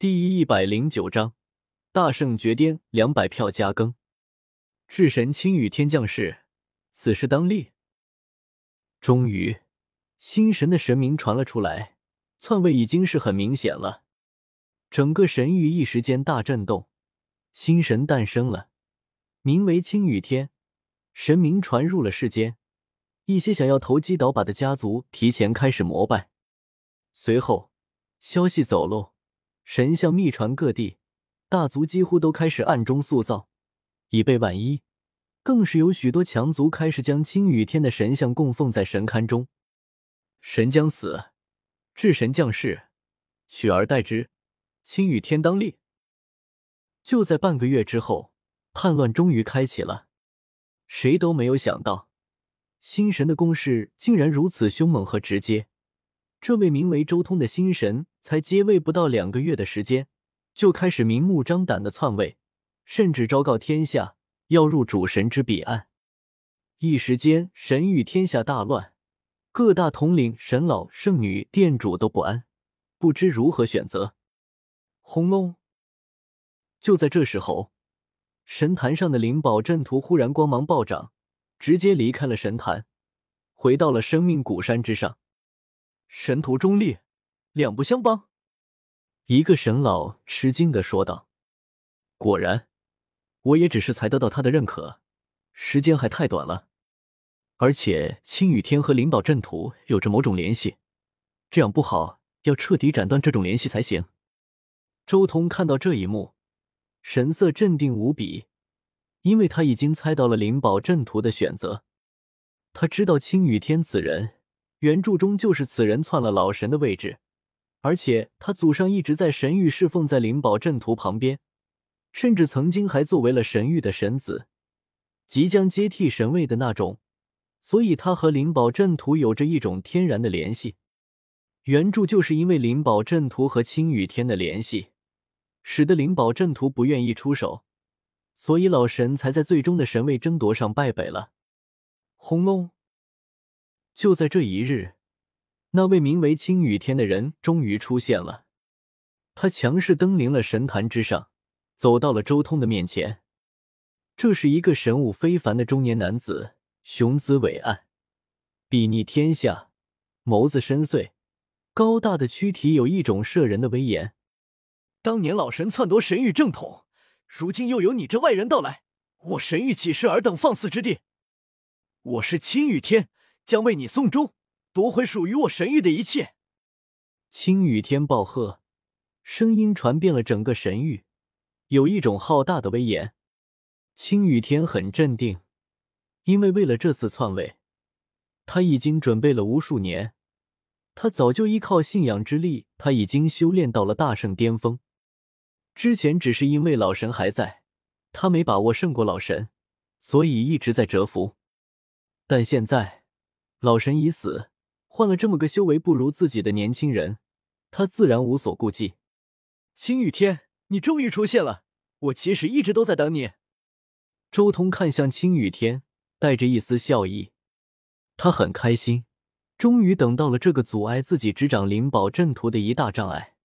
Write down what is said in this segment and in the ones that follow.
第一百零九章大圣绝巅，两百票加更。至神青羽天降世，此事当立。终于，新神的神明传了出来，篡位已经是很明显了。整个神域一时间大震动，新神诞生了，名为青羽天，神明传入了世间。一些想要投机倒把的家族提前开始膜拜，随后消息走漏，神像秘传各地，大族几乎都开始暗中塑造，以备万一。更是有许多强族开始将青羽天的神像供奉在神龛中。神将死，至神降世，取而代之，青羽天当立。就在半个月之后，叛乱终于开启了。谁都没有想到。新神的攻势竟然如此凶猛和直接，这位名为周通的新神才接位不到两个月的时间，就开始明目张胆的篡位，甚至昭告天下要入主神之彼岸。一时间，神域天下大乱，各大统领、神老、圣女、店主都不安，不知如何选择。轰隆！就在这时候，神坛上的灵宝阵图忽然光芒暴涨。直接离开了神坛，回到了生命古山之上。神图中立，两不相帮。一个神老吃惊的说道：“果然，我也只是才得到他的认可，时间还太短了。而且青羽天和灵宝阵图有着某种联系，这样不好，要彻底斩断这种联系才行。”周通看到这一幕，神色镇定无比。因为他已经猜到了灵宝阵图的选择，他知道青羽天此人原著中就是此人篡了老神的位置，而且他祖上一直在神域侍奉在灵宝阵图旁边，甚至曾经还作为了神域的神子，即将接替神位的那种，所以他和灵宝阵图有着一种天然的联系。原著就是因为灵宝阵图和青羽天的联系，使得灵宝阵图不愿意出手。所以老神才在最终的神位争夺上败北了。轰隆！就在这一日，那位名为青羽天的人终于出现了。他强势登临了神坛之上，走到了周通的面前。这是一个神武非凡的中年男子，雄姿伟岸，睥睨天下，眸子深邃，高大的躯体有一种摄人的威严。当年老神篡夺神域正统。如今又有你这外人到来，我神域岂是尔等放肆之地？我是青羽天，将为你送终，夺回属于我神域的一切。青羽天暴喝，声音传遍了整个神域，有一种浩大的威严。青羽天很镇定，因为为了这次篡位，他已经准备了无数年。他早就依靠信仰之力，他已经修炼到了大圣巅峰。之前只是因为老神还在，他没把握胜过老神，所以一直在蛰伏。但现在老神已死，换了这么个修为不如自己的年轻人，他自然无所顾忌。青雨天，你终于出现了！我其实一直都在等你。周通看向青雨天，带着一丝笑意，他很开心，终于等到了这个阻碍自己执掌灵宝阵图的一大障碍。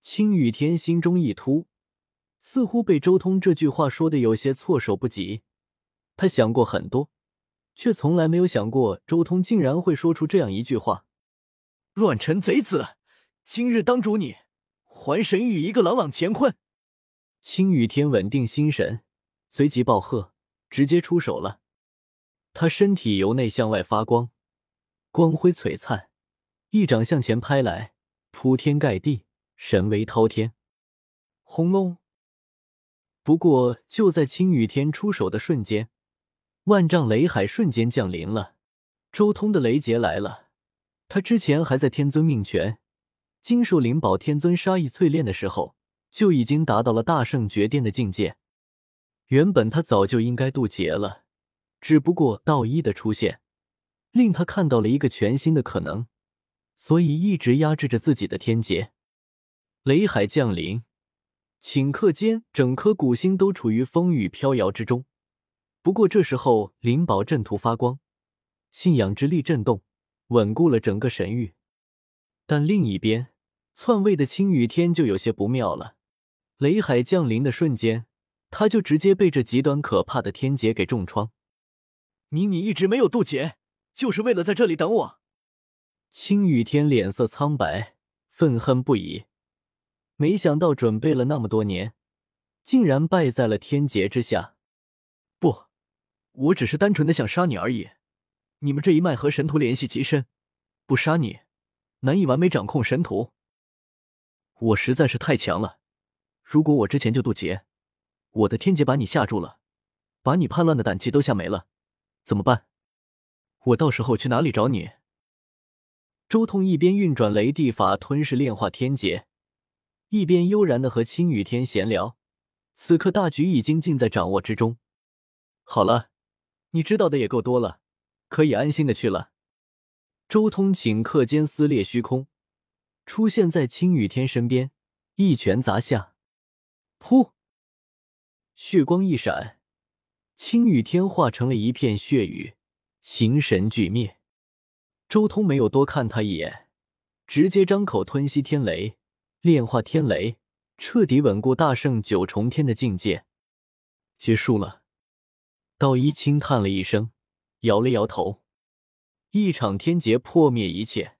青雨天心中一突，似乎被周通这句话说的有些措手不及。他想过很多，却从来没有想过周通竟然会说出这样一句话：“乱臣贼子，今日当主你，还神域一个朗朗乾坤。”青雨天稳定心神，随即暴喝，直接出手了。他身体由内向外发光，光辉璀璨，一掌向前拍来，铺天盖地。神威滔天，轰隆！不过就在青羽天出手的瞬间，万丈雷海瞬间降临了。周通的雷劫来了。他之前还在天尊命权、经受灵宝天尊杀意淬炼的时候，就已经达到了大圣绝巅的境界。原本他早就应该渡劫了，只不过道一的出现，令他看到了一个全新的可能，所以一直压制着自己的天劫。雷海降临，顷刻间，整颗古星都处于风雨飘摇之中。不过这时候，灵宝阵图发光，信仰之力震动，稳固了整个神域。但另一边，篡位的青羽天就有些不妙了。雷海降临的瞬间，他就直接被这极端可怕的天劫给重创。你你一直没有渡劫，就是为了在这里等我？青羽天脸色苍白，愤恨不已。没想到准备了那么多年，竟然败在了天劫之下。我只是单纯的想杀你而已。你们这一脉和神荼联系极深，不杀你，难以完美掌控神荼。我实在是太强了。如果我之前就渡劫，我的天劫把你吓住了，把你叛乱的胆气都吓没了，怎么办？我到时候去哪里找你？周通一边运转雷地法吞噬炼化天劫，一边悠然的和青雨天闲聊。此刻大局已经尽在掌握之中。好了，你知道的也够多了。可以安心的去了。周通顷刻间撕裂虚空，出现在青羽天身边，一拳砸下，噗！血光一闪，青羽天化成了一片血雨，形神俱灭。周通没有多看他一眼，直接张口吞吸天雷，炼化天雷，彻底稳固大圣九重天的境界。结束了。道一轻叹了一声。摇了摇头，一场天劫破灭一切，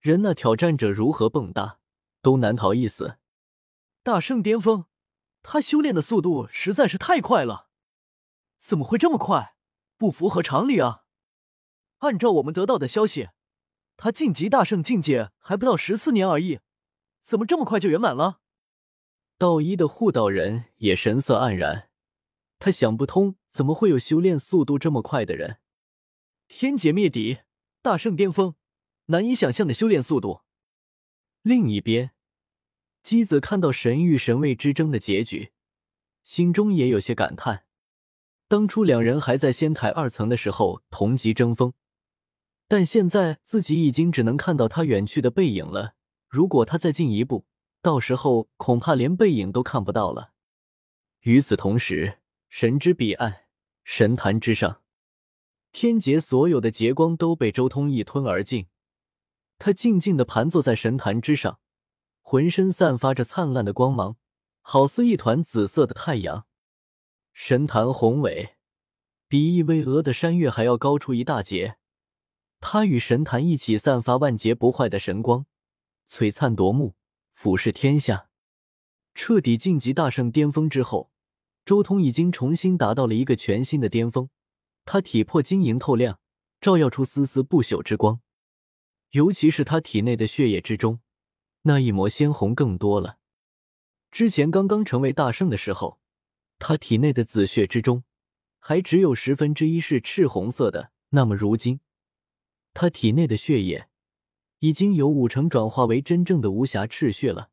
人那挑战者如何蹦跶，都难逃一死。大圣巅峰，他修炼的速度实在是太快了，怎么会这么快？不符合常理啊！按照我们得到的消息，他晋级大圣境界还不到十四年而已，怎么这么快就圆满了？道一的护道人也神色黯然，他想不通，怎么会有修炼速度这么快的人？天劫灭敌，大圣巅峰，难以想象的修炼速度。另一边，姬子看到神域神位之争的结局，心中也有些感叹。当初两人还在仙台二层的时候同级争锋，但现在自己已经只能看到他远去的背影了。如果他再进一步，到时候恐怕连背影都看不到了。与此同时，神之彼岸，神坛之上。天劫所有的劫光都被周通一吞而尽，他静静的盘坐在神坛之上，浑身散发着灿烂的光芒，好似一团紫色的太阳。神坛宏伟，比一巍峨的山岳还要高出一大截。他与神坛一起散发万劫不坏的神光，璀璨夺目，俯视天下。彻底晋级大圣巅峰之后，周通已经重新达到了一个全新的巅峰。他体魄晶莹透亮，照耀出丝丝不朽之光，尤其是他体内的血液之中，那一抹鲜红更多了。之前刚刚成为大圣的时候，他体内的紫血之中还只有十分之一是赤红色的，那么如今，他体内的血液已经有五成转化为真正的无瑕赤血了。